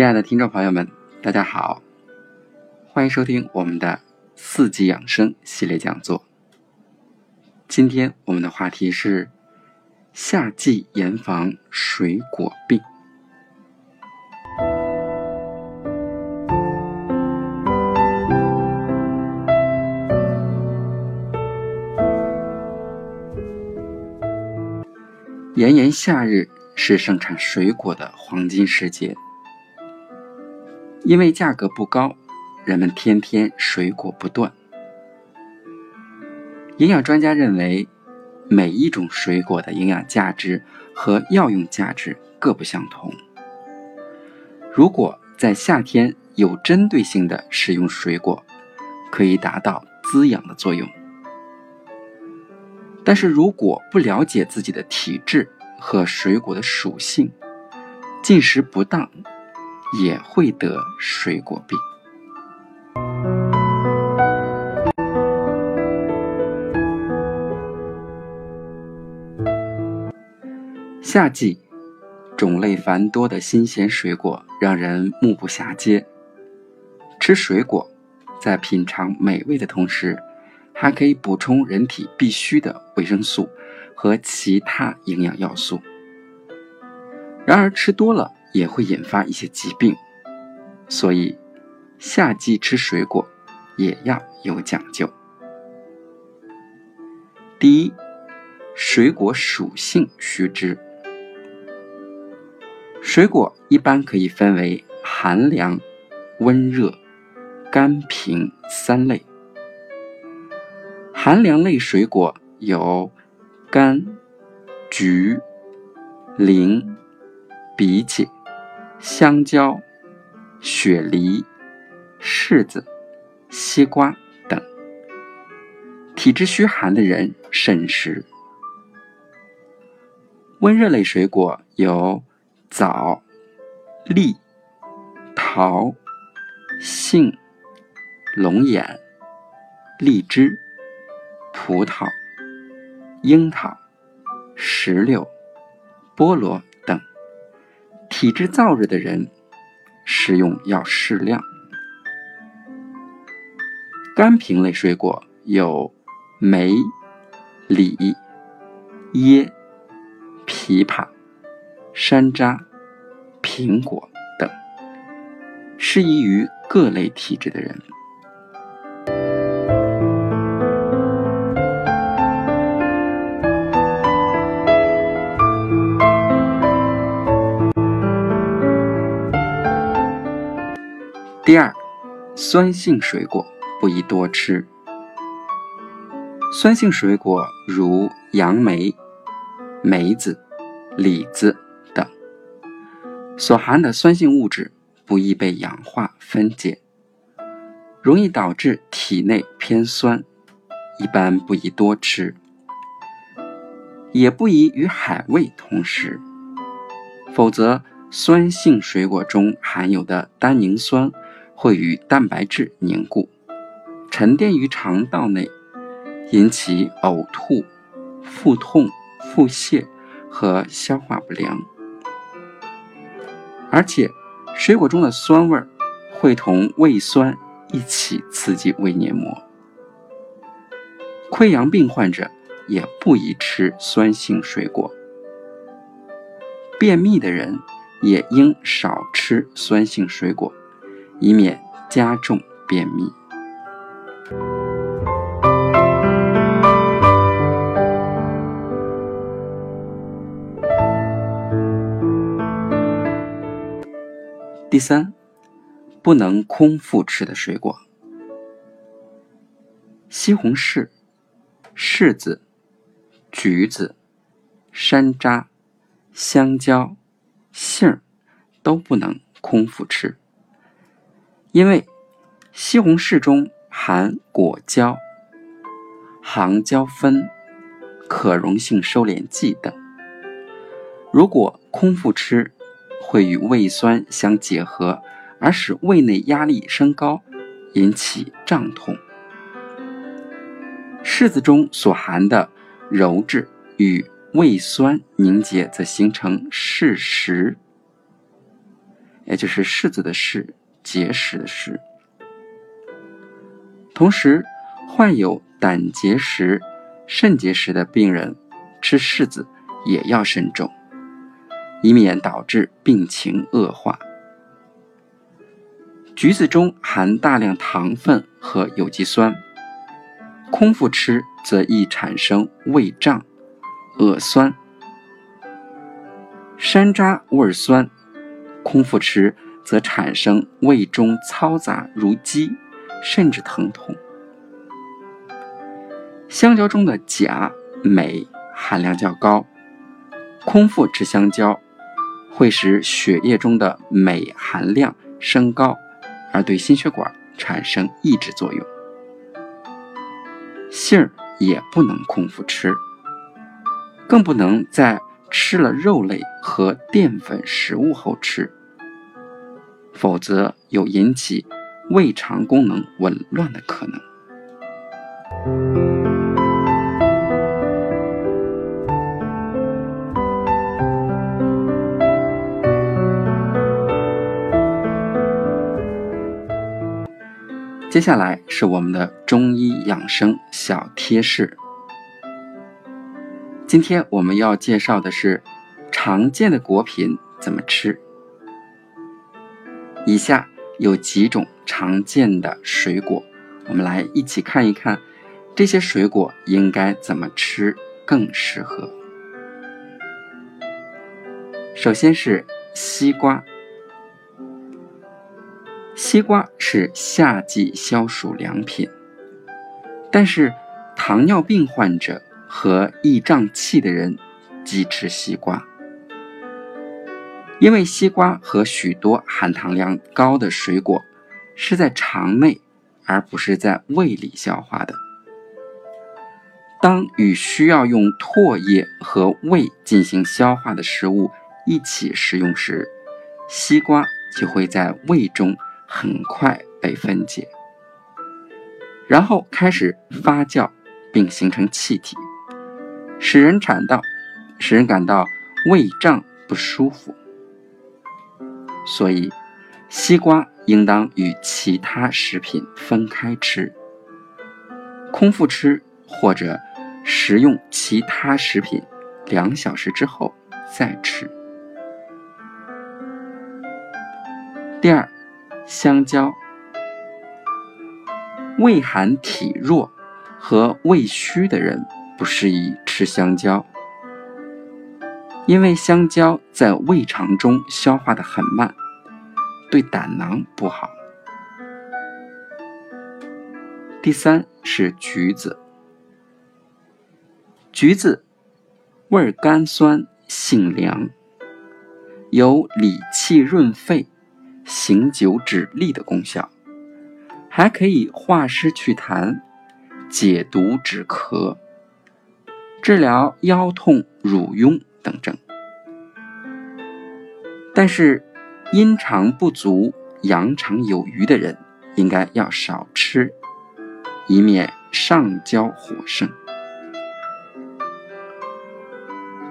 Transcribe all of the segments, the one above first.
亲爱的听众朋友们，大家好，欢迎收听我们的四季养生系列讲座。今天我们的话题是夏季严防水果病。炎炎夏日是生产水果的黄金时节。因为价格不高，人们天天水果不断。营养专家认为，每一种水果的营养价值和药用价值各不相同。如果在夏天有针对性的食用水果，可以达到滋养的作用。但是如果不了解自己的体质和水果的属性，进食不当。也会得水果病。夏季种类繁多的新鲜水果让人目不暇接。吃水果，在品尝美味的同时，还可以补充人体必需的维生素和其他营养要素。然而吃多了。也会引发一些疾病，所以夏季吃水果也要有讲究。第一，水果属性须知。水果一般可以分为寒凉、温热、甘平三类。寒凉类水果有柑、橘、菱、荸荠。香蕉、雪梨、柿子、西瓜等，体质虚寒的人慎食。温热类水果有枣、栗、桃、杏、龙眼、荔枝、葡萄、樱桃、石榴、菠萝。体质燥热的人，食用要适量。干平类水果有梅、李、椰、枇杷、山楂、苹果等，适宜于各类体质的人。第二，酸性水果不宜多吃。酸性水果如杨梅、梅子、李子等，所含的酸性物质不易被氧化分解，容易导致体内偏酸，一般不宜多吃，也不宜与海味同食，否则酸性水果中含有的单宁酸。会与蛋白质凝固，沉淀于肠道内，引起呕吐、腹痛、腹泻和消化不良。而且，水果中的酸味会同胃酸一起刺激胃黏膜。溃疡病患者也不宜吃酸性水果。便秘的人也应少吃酸性水果。以免加重便秘。第三，不能空腹吃的水果：西红柿、柿子、橘子、山楂、香蕉、杏儿都不能空腹吃。因为西红柿中含果胶、杭胶酚、可溶性收敛剂等，如果空腹吃，会与胃酸相结合，而使胃内压力升高，引起胀痛。柿子中所含的鞣质与胃酸凝结，则形成柿石，也就是柿子的柿，结石的石。同时，患有胆结石、肾结石的病人吃柿子也要慎重，以免导致病情恶化。橘子中含大量糖分和有机酸，空腹吃则易产生胃胀、恶酸。山楂味酸，空腹吃则产生胃中嘈杂如鸡，甚至疼痛。香蕉中的钾、镁含量较高，空腹吃香蕉会使血液中的镁含量升高。而对心血管产生抑制作用。杏儿也不能空腹吃，更不能在吃了肉类和淀粉食物后吃，否则有引起胃肠功能紊乱的可能。接下来是我们的中医养生小贴士。今天我们要介绍的是常见的果品怎么吃。以下有几种常见的水果，我们来一起看一看这些水果应该怎么吃更适合。首先是西瓜。西瓜是夏季消暑良品，但是糖尿病患者和易胀气的人忌吃西瓜，因为西瓜和许多含糖量高的水果是在肠内而不是在胃里消化的。当与需要用唾液和胃进行消化的食物一起食用时，西瓜就会在胃中。很快被分解，然后开始发酵，并形成气体，使人感到使人感到胃胀不舒服。所以，西瓜应当与其他食品分开吃，空腹吃或者食用其他食品两小时之后再吃。第二。香蕉，胃寒体弱和胃虚的人不适宜吃香蕉，因为香蕉在胃肠中消化的很慢，对胆囊不好。第三是橘子，橘子味甘酸，性凉，有理气润肺。醒酒止痢的功效，还可以化湿祛痰、解毒止咳、治疗腰痛、乳痈等症。但是，阴肠不足、阳肠有余的人应该要少吃，以免上焦火盛。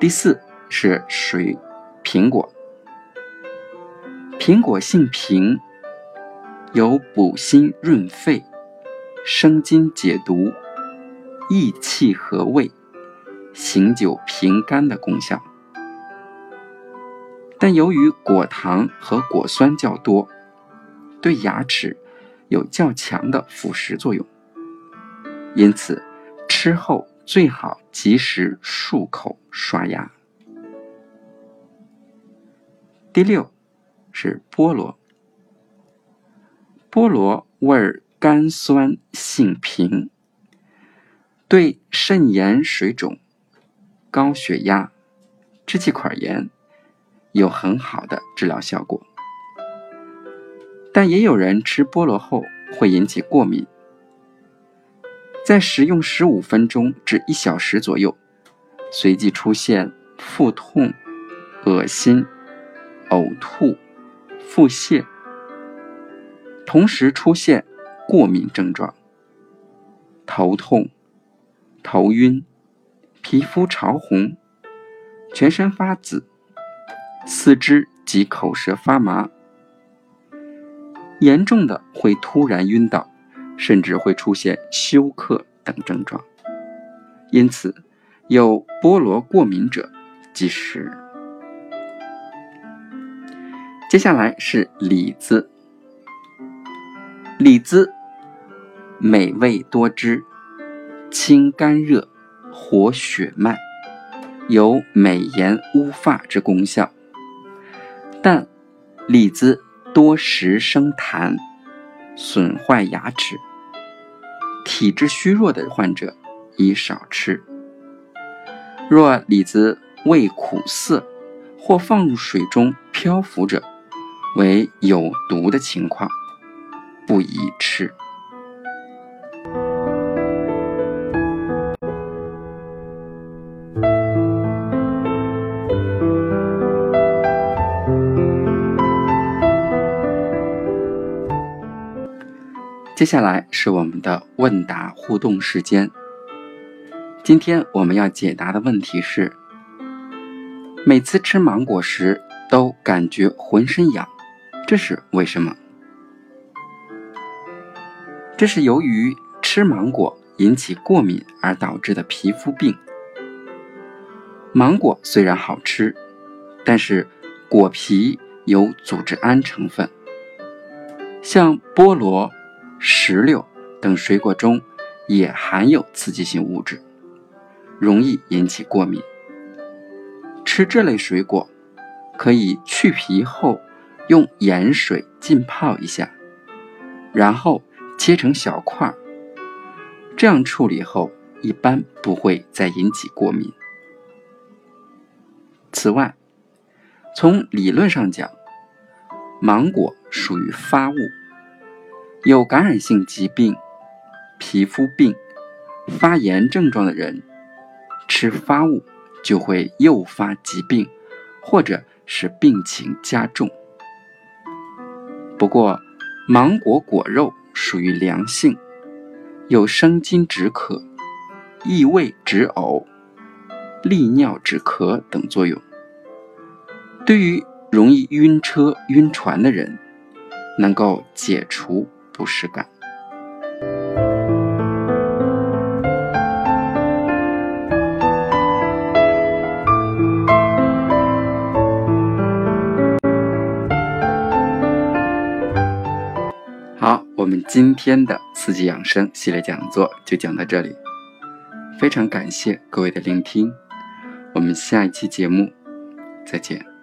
第四是水苹果。苹果性平，有补心润肺、生津解毒、益气和胃、醒酒平肝的功效。但由于果糖和果酸较多，对牙齿有较强的腐蚀作用，因此吃后最好及时漱口刷牙。第六。是菠萝，菠萝味儿甘酸，性平，对肾炎水肿、高血压、支气管炎有很好的治疗效果。但也有人吃菠萝后会引起过敏，在食用十五分钟至一小时左右，随即出现腹痛、恶心、呕吐。腹泻，同时出现过敏症状，头痛、头晕、皮肤潮红、全身发紫，四肢及口舌发麻，严重的会突然晕倒，甚至会出现休克等症状。因此，有菠萝过敏者忌食。接下来是李子，李子美味多汁，清肝热，活血脉。有美颜乌发之功效，但李子多食生痰，损坏牙齿。体质虚弱的患者宜少吃。若李子味苦涩或放入水中漂浮者，为有毒的情况，不宜吃。接下来是我们的问答互动时间。今天我们要解答的问题是：每次吃芒果时都感觉浑身痒，这是为什么？这是由于吃芒果引起过敏而导致的皮肤病。芒果虽然好吃，但是果皮有组织胺成分，像菠萝。石榴等水果中也含有刺激性物质，容易引起过敏。吃这类水果，可以去皮后用盐水浸泡一下，然后切成小块儿。这样处理后，一般不会再引起过敏。此外，从理论上讲，芒果属于发物。有感染性疾病、皮肤病、发炎症状的人吃发物就会诱发疾病，或者使病情加重。不过，芒果果肉属于凉性，有生津止渴、益胃止呕、利尿止咳等作用，对于容易晕车、晕船的人，能够解除。不适感。好，我们今天的四季养生系列讲座就讲到这里，非常感谢各位的聆听，我们下一期节目再见。